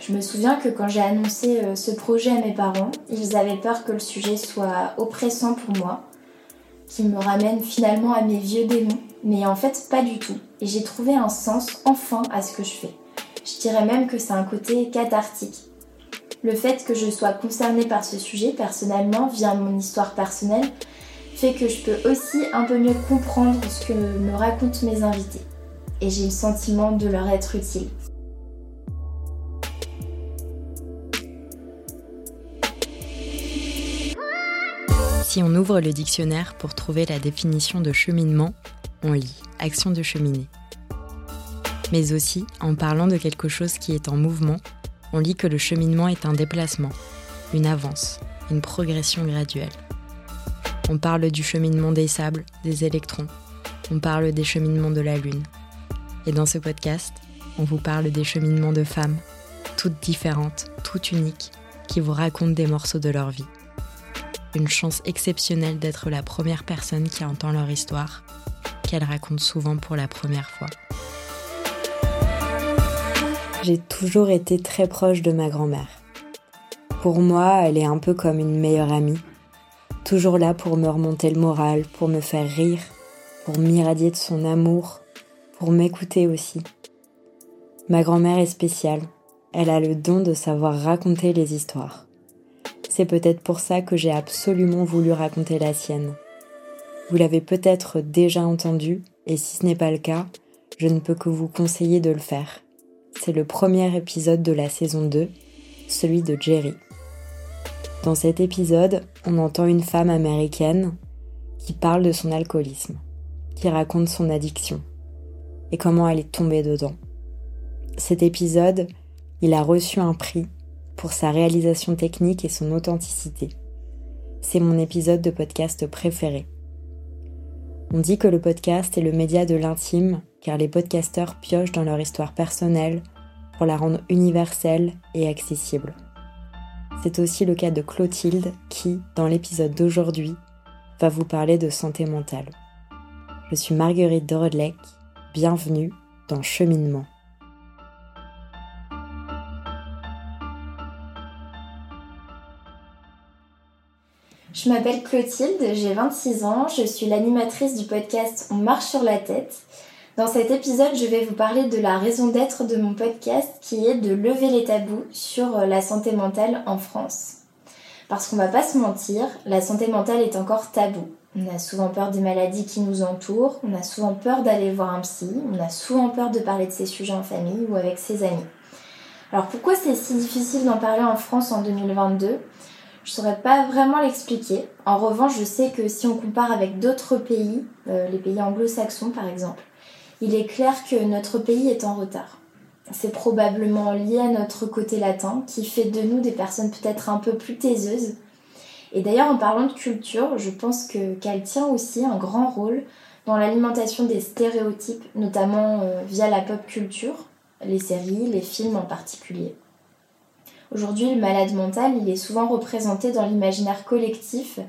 Je me souviens que quand j'ai annoncé euh, ce projet à mes parents, ils avaient peur que le sujet soit oppressant pour moi, qu'il me ramène finalement à mes vieux démons, mais en fait pas du tout. Et j'ai trouvé un sens enfin à ce que je fais. Je dirais même que c'est un côté cathartique. Le fait que je sois concernée par ce sujet personnellement, via mon histoire personnelle, fait que je peux aussi un peu mieux comprendre ce que me racontent mes invités. Et j'ai le sentiment de leur être utile. Si on ouvre le dictionnaire pour trouver la définition de cheminement, on lit action de cheminer. Mais aussi, en parlant de quelque chose qui est en mouvement, on lit que le cheminement est un déplacement, une avance, une progression graduelle. On parle du cheminement des sables, des électrons, on parle des cheminements de la Lune. Et dans ce podcast, on vous parle des cheminements de femmes, toutes différentes, toutes uniques, qui vous racontent des morceaux de leur vie une chance exceptionnelle d'être la première personne qui entend leur histoire, qu'elles racontent souvent pour la première fois. J'ai toujours été très proche de ma grand-mère. Pour moi, elle est un peu comme une meilleure amie, toujours là pour me remonter le moral, pour me faire rire, pour m'irradier de son amour, pour m'écouter aussi. Ma grand-mère est spéciale, elle a le don de savoir raconter les histoires. C'est peut-être pour ça que j'ai absolument voulu raconter la sienne. Vous l'avez peut-être déjà entendu, et si ce n'est pas le cas, je ne peux que vous conseiller de le faire. C'est le premier épisode de la saison 2, celui de Jerry. Dans cet épisode, on entend une femme américaine qui parle de son alcoolisme, qui raconte son addiction et comment elle est tombée dedans. Cet épisode, il a reçu un prix pour sa réalisation technique et son authenticité. C'est mon épisode de podcast préféré. On dit que le podcast est le média de l'intime car les podcasteurs piochent dans leur histoire personnelle pour la rendre universelle et accessible. C'est aussi le cas de Clotilde qui, dans l'épisode d'aujourd'hui, va vous parler de santé mentale. Je suis Marguerite Dorodlec, bienvenue dans Cheminement. Je m'appelle Clotilde, j'ai 26 ans, je suis l'animatrice du podcast On marche sur la tête. Dans cet épisode, je vais vous parler de la raison d'être de mon podcast qui est de lever les tabous sur la santé mentale en France. Parce qu'on va pas se mentir, la santé mentale est encore tabou. On a souvent peur des maladies qui nous entourent, on a souvent peur d'aller voir un psy, on a souvent peur de parler de ces sujets en famille ou avec ses amis. Alors pourquoi c'est si difficile d'en parler en France en 2022 je saurais pas vraiment l'expliquer. En revanche, je sais que si on compare avec d'autres pays, euh, les pays anglo-saxons par exemple, il est clair que notre pays est en retard. C'est probablement lié à notre côté latin qui fait de nous des personnes peut-être un peu plus taiseuses. Et d'ailleurs, en parlant de culture, je pense que qu'elle tient aussi un grand rôle dans l'alimentation des stéréotypes, notamment euh, via la pop culture, les séries, les films en particulier. Aujourd'hui, le malade mental, il est souvent représenté dans l'imaginaire collectif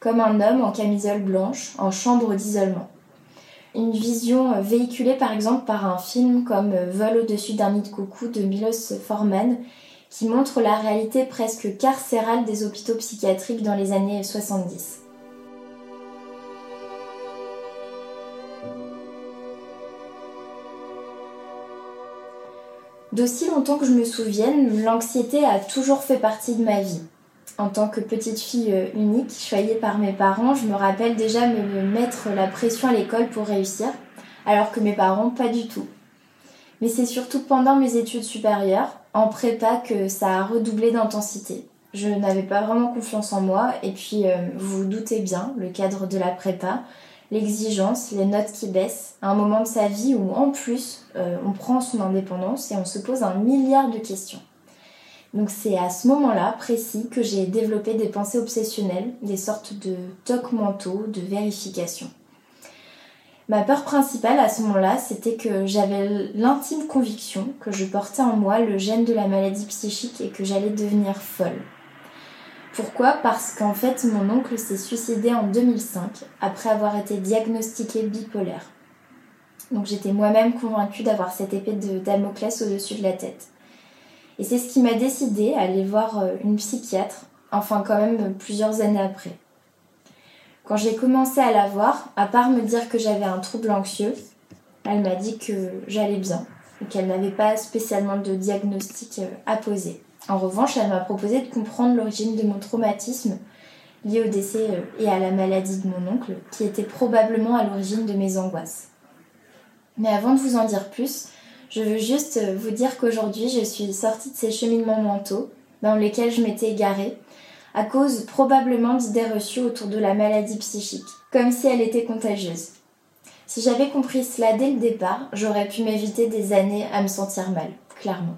comme un homme en camisole blanche, en chambre d'isolement. Une vision véhiculée par exemple par un film comme Vol au-dessus d'un nid de coucou de Milos Forman, qui montre la réalité presque carcérale des hôpitaux psychiatriques dans les années 70. D'aussi longtemps que je me souvienne, l'anxiété a toujours fait partie de ma vie. En tant que petite fille euh, unique, choyée par mes parents, je me rappelle déjà me mettre la pression à l'école pour réussir, alors que mes parents pas du tout. Mais c'est surtout pendant mes études supérieures, en prépa, que ça a redoublé d'intensité. Je n'avais pas vraiment confiance en moi, et puis euh, vous vous doutez bien, le cadre de la prépa, l'exigence, les notes qui baissent, un moment de sa vie où en plus euh, on prend son indépendance et on se pose un milliard de questions. Donc c'est à ce moment-là précis que j'ai développé des pensées obsessionnelles, des sortes de tocs mentaux, de vérification. Ma peur principale à ce moment-là, c'était que j'avais l'intime conviction que je portais en moi le gène de la maladie psychique et que j'allais devenir folle. Pourquoi? Parce qu'en fait, mon oncle s'est suicidé en 2005 après avoir été diagnostiqué bipolaire. donc j'étais moi-même convaincue d'avoir cette épée de Damoclès au-dessus de la tête. Et c'est ce qui m'a décidé à aller voir euh, une psychiatre, enfin quand même plusieurs années après. Quand j'ai commencé à la voir, à part me dire que j'avais un trouble anxieux, elle m'a dit que j'allais bien et qu'elle n'avait pas spécialement de diagnostic euh, à poser. En revanche, elle m'a proposé de comprendre l'origine de mon traumatisme lié au décès euh, et à la maladie de mon oncle, qui était probablement à l'origine de mes angoisses. Mais avant de vous en dire plus, je veux juste euh, vous dire qu'aujourd'hui, je suis sortie de ces cheminements mentaux dans lesquels je m'étais égarée, à cause probablement d'idées reçues autour de la maladie psychique, comme si elle était contagieuse. Si j'avais compris cela dès le départ, j'aurais pu m'éviter des années à me sentir mal, clairement.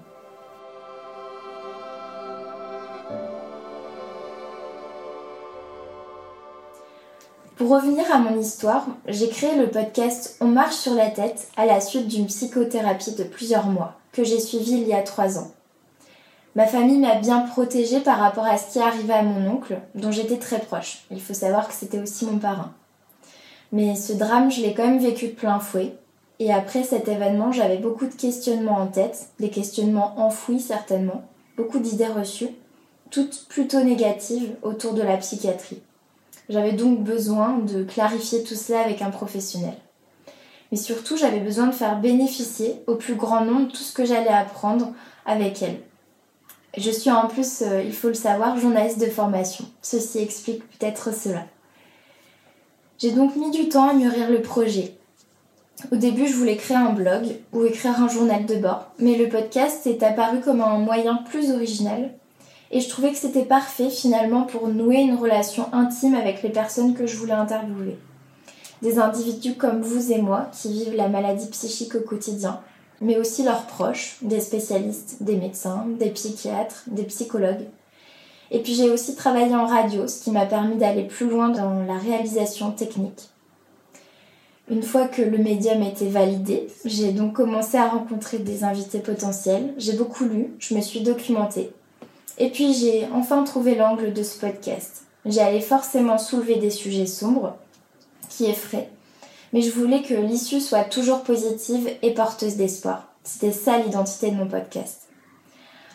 Pour revenir à mon histoire, j'ai créé le podcast On marche sur la tête à la suite d'une psychothérapie de plusieurs mois que j'ai suivie il y a trois ans. Ma famille m'a bien protégée par rapport à ce qui arrivait à mon oncle, dont j'étais très proche. Il faut savoir que c'était aussi mon parrain. Mais ce drame, je l'ai quand même vécu de plein fouet. Et après cet événement, j'avais beaucoup de questionnements en tête, des questionnements enfouis certainement, beaucoup d'idées reçues, toutes plutôt négatives autour de la psychiatrie. J'avais donc besoin de clarifier tout cela avec un professionnel. Mais surtout, j'avais besoin de faire bénéficier au plus grand nombre tout ce que j'allais apprendre avec elle. Je suis en plus, euh, il faut le savoir, journaliste de formation. Ceci explique peut-être cela. J'ai donc mis du temps à mûrir le projet. Au début, je voulais créer un blog ou écrire un journal de bord, mais le podcast est apparu comme un moyen plus original et je trouvais que c'était parfait finalement pour nouer une relation intime avec les personnes que je voulais interviewer. Des individus comme vous et moi qui vivent la maladie psychique au quotidien, mais aussi leurs proches, des spécialistes, des médecins, des psychiatres, des psychologues. Et puis j'ai aussi travaillé en radio, ce qui m'a permis d'aller plus loin dans la réalisation technique. Une fois que le médium était validé, j'ai donc commencé à rencontrer des invités potentiels. J'ai beaucoup lu, je me suis documentée et puis j'ai enfin trouvé l'angle de ce podcast. J'allais forcément soulever des sujets sombres, qui effraient, mais je voulais que l'issue soit toujours positive et porteuse d'espoir. C'était ça l'identité de mon podcast.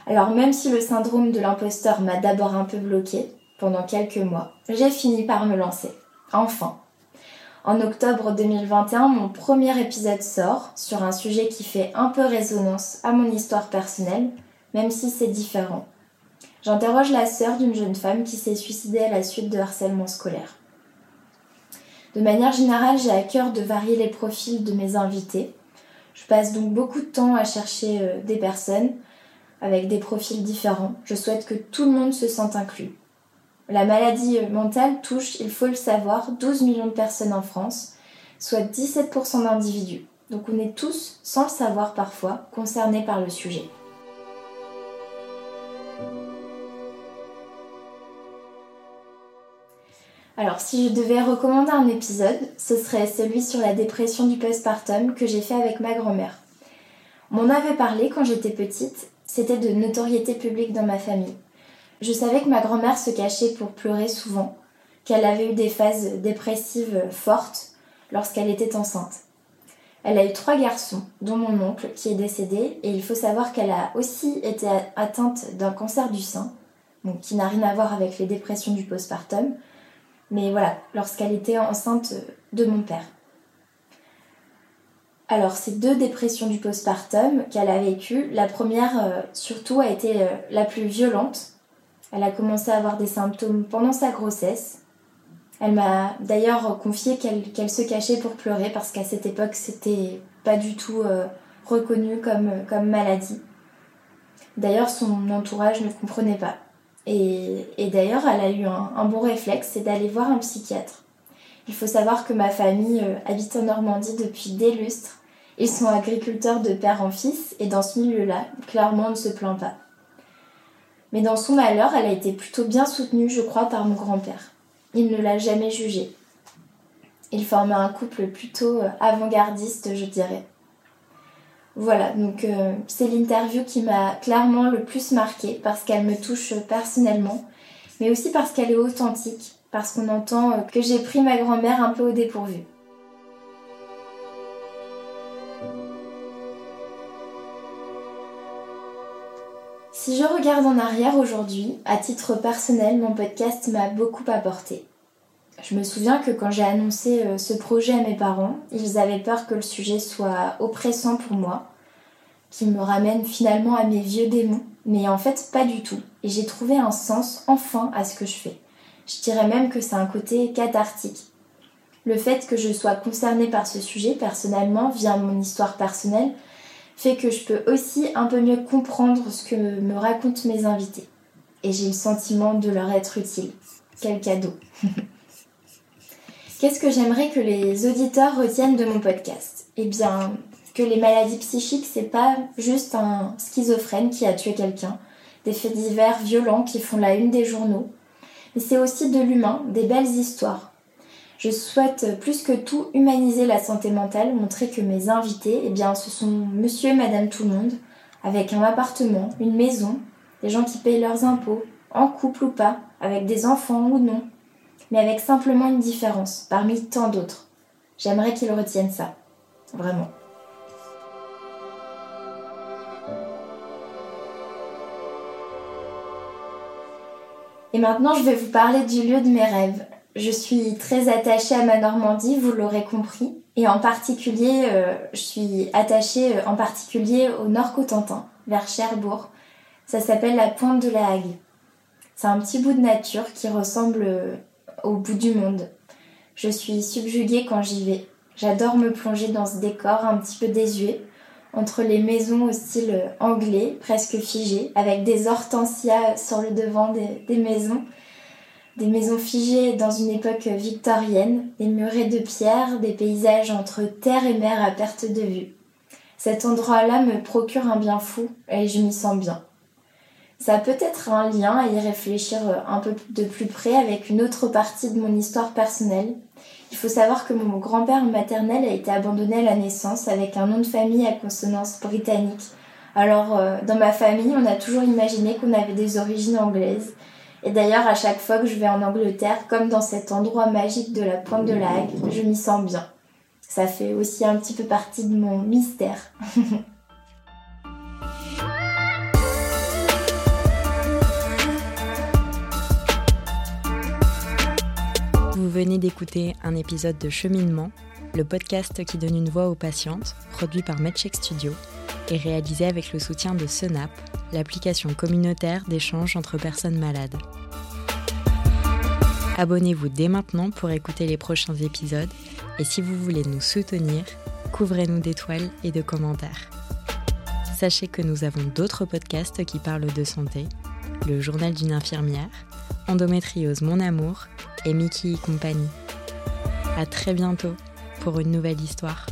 Alors même si le syndrome de l'imposteur m'a d'abord un peu bloqué pendant quelques mois, j'ai fini par me lancer. Enfin. En octobre 2021, mon premier épisode sort sur un sujet qui fait un peu résonance à mon histoire personnelle, même si c'est différent. J'interroge la sœur d'une jeune femme qui s'est suicidée à la suite de harcèlement scolaire. De manière générale, j'ai à cœur de varier les profils de mes invités. Je passe donc beaucoup de temps à chercher euh, des personnes avec des profils différents. Je souhaite que tout le monde se sente inclus. La maladie euh, mentale touche, il faut le savoir, 12 millions de personnes en France, soit 17% d'individus. Donc on est tous, sans le savoir parfois, concernés par le sujet. Alors, si je devais recommander un épisode, ce serait celui sur la dépression du postpartum que j'ai fait avec ma grand-mère. On m'en avait parlé quand j'étais petite, c'était de notoriété publique dans ma famille. Je savais que ma grand-mère se cachait pour pleurer souvent, qu'elle avait eu des phases dépressives fortes lorsqu'elle était enceinte. Elle a eu trois garçons, dont mon oncle qui est décédé, et il faut savoir qu'elle a aussi été atteinte d'un cancer du sein, qui n'a rien à voir avec les dépressions du postpartum, mais voilà, lorsqu'elle était enceinte de mon père. Alors, ces deux dépressions du postpartum qu'elle a vécues, la première euh, surtout a été euh, la plus violente. Elle a commencé à avoir des symptômes pendant sa grossesse. Elle m'a d'ailleurs confié qu'elle se cachait pour pleurer parce qu'à cette époque, c'était pas du tout euh, reconnu comme, comme maladie. D'ailleurs, son entourage ne comprenait pas. Et, d'ailleurs, elle a eu un, bon réflexe, c'est d'aller voir un psychiatre. Il faut savoir que ma famille euh, habite en Normandie depuis des lustres. Ils sont agriculteurs de père en fils et dans ce milieu-là, clairement, on ne se plaint pas. Mais dans son malheur, elle a été plutôt bien soutenue, je crois, par mon grand-père. Il ne l'a jamais jugée. Il formait un couple plutôt euh, avant-gardiste, je dirais. Voilà, donc euh, c'est l'interview qui m'a clairement le plus marquée parce qu'elle me touche personnellement, mais aussi parce qu'elle est authentique, parce qu'on entend euh, que j'ai pris ma grand-mère un peu au dépourvu. Si je regarde en arrière aujourd'hui, à titre personnel, mon podcast m'a beaucoup apporté. Je me souviens que quand j'ai annoncé euh, ce projet à mes parents, ils avaient peur que le sujet soit oppressant pour moi, qu'il me ramène finalement à mes vieux démons, mais en fait pas du tout. Et j'ai trouvé un sens enfin à ce que je fais. Je dirais même que c'est un côté cathartique. Le fait que je sois concernée par ce sujet personnellement via mon histoire personnelle fait que je peux aussi un peu mieux comprendre ce que me racontent mes invités. Et j'ai le sentiment de leur être utile. Quel cadeau Qu'est-ce que j'aimerais que les auditeurs retiennent de mon podcast? Eh bien, que les maladies psychiques, c'est pas juste un schizophrène qui a tué quelqu'un, des faits divers violents qui font la une des journaux, mais c'est aussi de l'humain, des belles histoires. Je souhaite plus que tout humaniser la santé mentale, montrer que mes invités, eh bien, ce sont monsieur et madame tout le monde, avec un appartement, une maison, des gens qui payent leurs impôts, en couple ou pas, avec des enfants ou non, mais avec simplement une différence parmi tant d'autres. J'aimerais qu'ils retiennent ça. Vraiment. Et maintenant, je vais vous parler du lieu de mes rêves. Je suis très attachée à ma Normandie, vous l'aurez compris. Et en particulier, euh, je suis attachée euh, en particulier au nord Cotentin, vers Cherbourg. Ça s'appelle la Pointe de la Hague. C'est un petit bout de nature qui ressemble euh, au bout du monde. Je suis subjuguée quand j'y vais. J'adore me plonger dans ce décor un petit peu désuet, entre les maisons au style anglais, presque figées, avec des hortensias sur le devant des, maisons, des maisons figées dans une époque victorienne, des murets de pierre, des paysages entre terre et mer à perte de vue. Cet endroit-là me procure un bien fou et je m'y sens bien. Ça a peut-être un lien à y réfléchir euh, un peu de plus près avec une autre partie de mon histoire personnelle. Il faut savoir que mon grand-père maternel a été abandonné à la naissance avec un nom de famille à consonance britannique. Alors, euh, dans ma famille, on a toujours imaginé qu'on avait des origines anglaises. Et d'ailleurs, à chaque fois que je vais en Angleterre, comme dans cet endroit magique de la pointe de la Hague, je m'y sens bien. Ça fait aussi un petit peu partie de mon mystère. venez d'écouter un épisode de Cheminement, le podcast qui donne une voix aux patientes, produit par MedCheck Studio et réalisé avec le soutien de Senap, l'application communautaire d'échange entre personnes malades. Abonnez-vous dès maintenant pour écouter les prochains épisodes et si vous voulez nous soutenir, couvrez-nous d'étoiles et de commentaires. Sachez que nous avons d'autres podcasts qui parlent de santé, le journal d'une infirmière, Endométriose Mon Amour et Mickey compagnie. À très bientôt pour une nouvelle histoire.